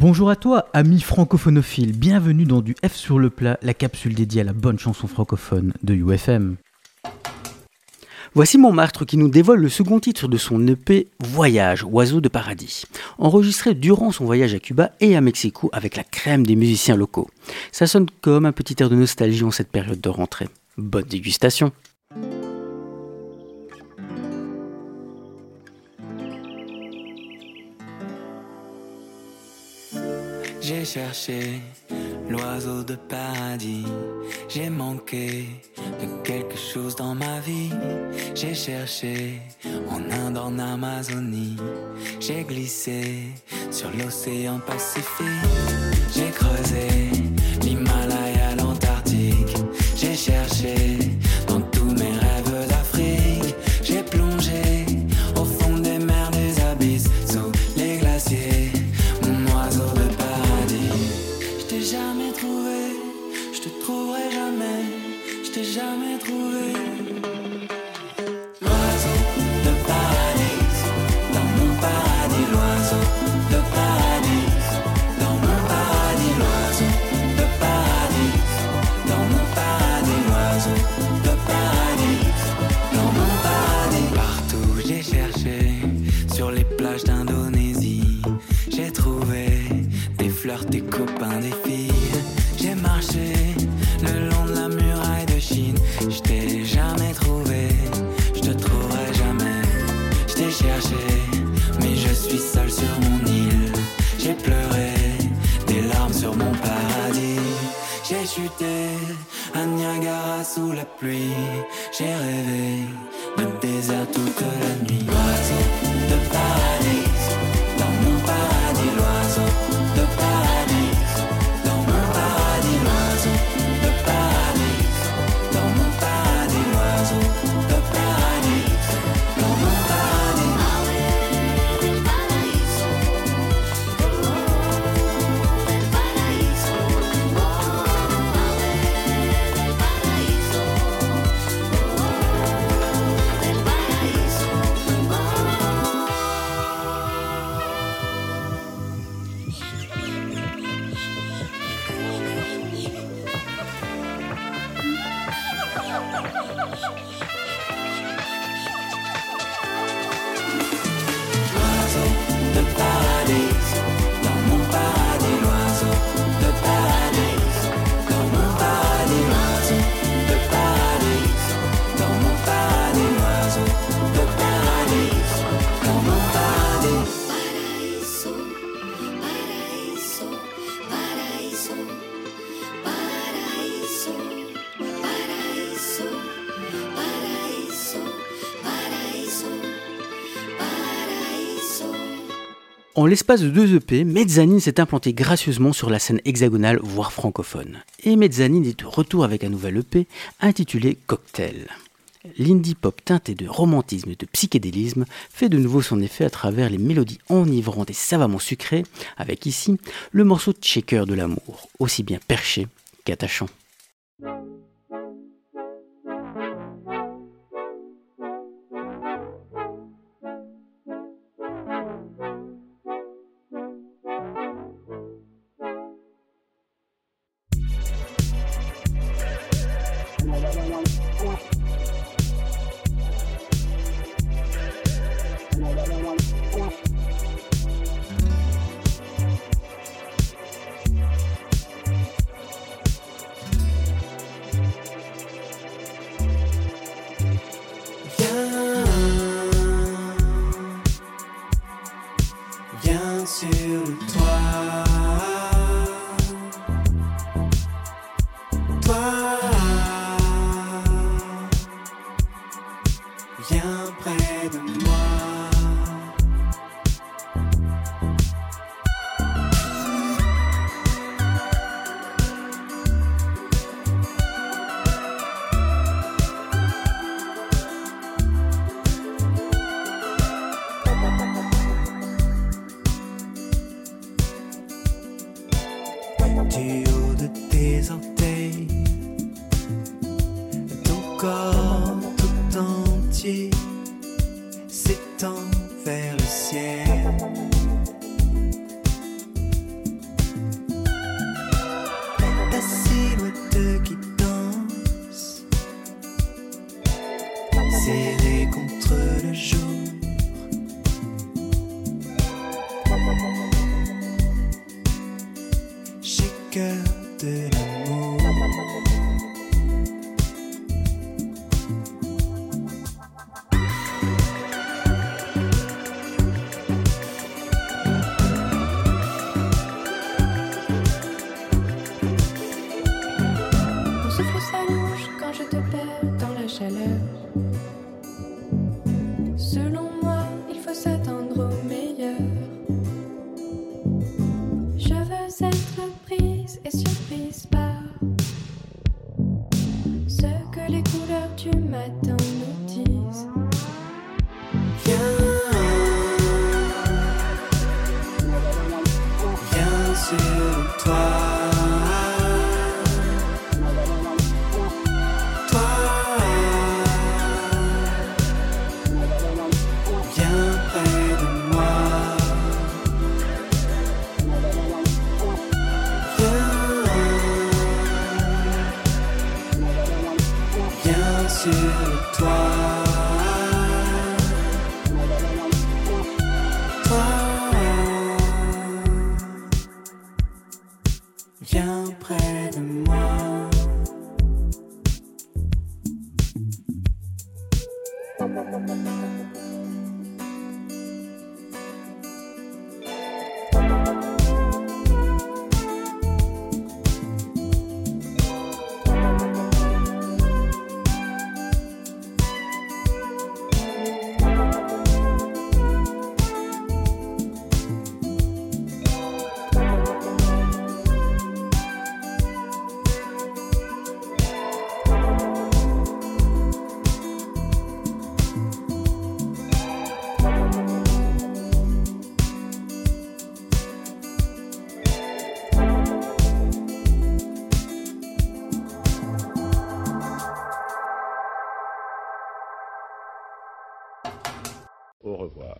Bonjour à toi, ami francophonophile, bienvenue dans du F sur le plat, la capsule dédiée à la bonne chanson francophone de UFM. Voici Montmartre qui nous dévoile le second titre de son EP Voyage, Oiseau de paradis, enregistré durant son voyage à Cuba et à Mexico avec la crème des musiciens locaux. Ça sonne comme un petit air de nostalgie en cette période de rentrée. Bonne dégustation J'ai cherché l'oiseau de paradis. J'ai manqué de quelque chose dans ma vie. J'ai cherché en Inde, en Amazonie. J'ai glissé sur l'océan Pacifique. J'ai creusé Je te trouverai jamais, je t'ai jamais trouvé. L'oiseau de paradis, dans mon paradis, l'oiseau de paradis, dans mon paradis, l'oiseau de paradis, dans mon paradis, l'oiseau de paradis, dans mon paradis. Partout j'ai cherché, sur les plages d'Indonésie, j'ai trouvé des fleurs, des copains, des filles. J'ai marché le long de la muraille de Chine. Je t'ai jamais trouvé, je te trouverai jamais. Je t'ai cherché, mais je suis seul sur mon île. J'ai pleuré des larmes sur mon paradis. J'ai chuté à Niagara sous la pluie. J'ai rêvé de désert toute la nuit. Oiseau de paradis. En l'espace de deux EP, Mezzanine s'est implanté gracieusement sur la scène hexagonale, voire francophone. Et Mezzanine est de retour avec un nouvel EP intitulé Cocktail. L'indie pop teinté de romantisme et de psychédélisme fait de nouveau son effet à travers les mélodies enivrantes et savamment sucrées, avec ici le morceau de de l'amour, aussi bien perché qu'attachant. sur le. Toi, viens près de moi. corps tout entier s'étend vers le ciel. souffle, ça louche quand je te perds dans la chaleur. toi. Toi, viens près de moi. of uh,